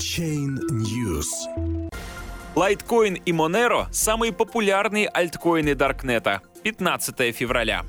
Chain News. Litecoin и Monero – самые популярные альткоины Даркнета. 15 февраля.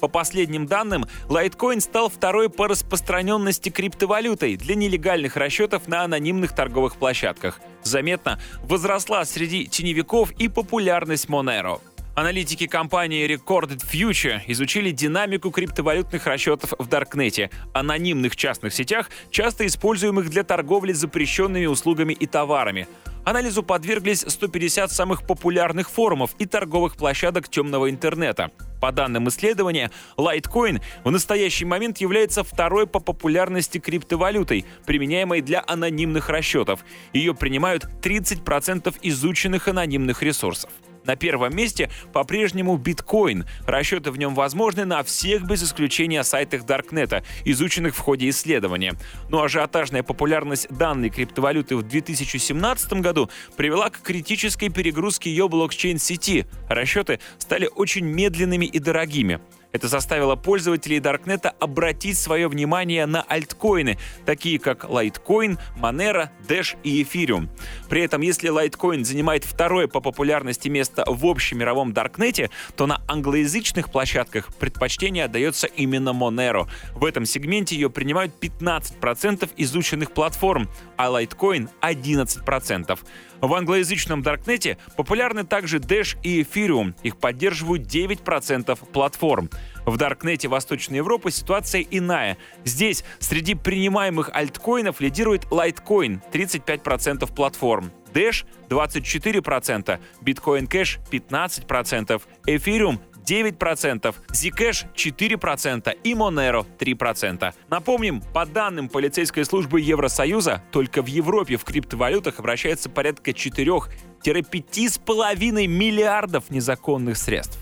По последним данным, Litecoin стал второй по распространенности криптовалютой для нелегальных расчетов на анонимных торговых площадках. Заметно возросла среди теневиков и популярность Monero. Аналитики компании Recorded Future изучили динамику криптовалютных расчетов в Даркнете, анонимных частных сетях, часто используемых для торговли запрещенными услугами и товарами. Анализу подверглись 150 самых популярных форумов и торговых площадок темного интернета. По данным исследования, Litecoin в настоящий момент является второй по популярности криптовалютой, применяемой для анонимных расчетов. Ее принимают 30% изученных анонимных ресурсов. На первом месте по-прежнему биткоин. Расчеты в нем возможны на всех без исключения сайтах Даркнета, изученных в ходе исследования. Но ажиотажная популярность данной криптовалюты в 2017 году привела к критической перегрузке ее блокчейн-сети. Расчеты стали очень медленными и дорогими. Это заставило пользователей Даркнета обратить свое внимание на альткоины, такие как Litecoin, Monero, Dash и Ethereum. При этом, если Litecoin занимает второе по популярности место в общемировом Даркнете, то на англоязычных площадках предпочтение отдается именно Monero. В этом сегменте ее принимают 15% изученных платформ, а Litecoin — 11%. В англоязычном Даркнете популярны также Dash и Ethereum. Их поддерживают 9% платформ. В Даркнете Восточной Европы ситуация иная. Здесь среди принимаемых альткоинов лидирует Litecoin — 35% платформ. Dash 24%, Bitcoin Cash 15%, Ethereum 9%, Zcash 4% и Monero 3%. Напомним, по данным полицейской службы Евросоюза, только в Европе в криптовалютах обращается порядка 4-5,5 миллиардов незаконных средств.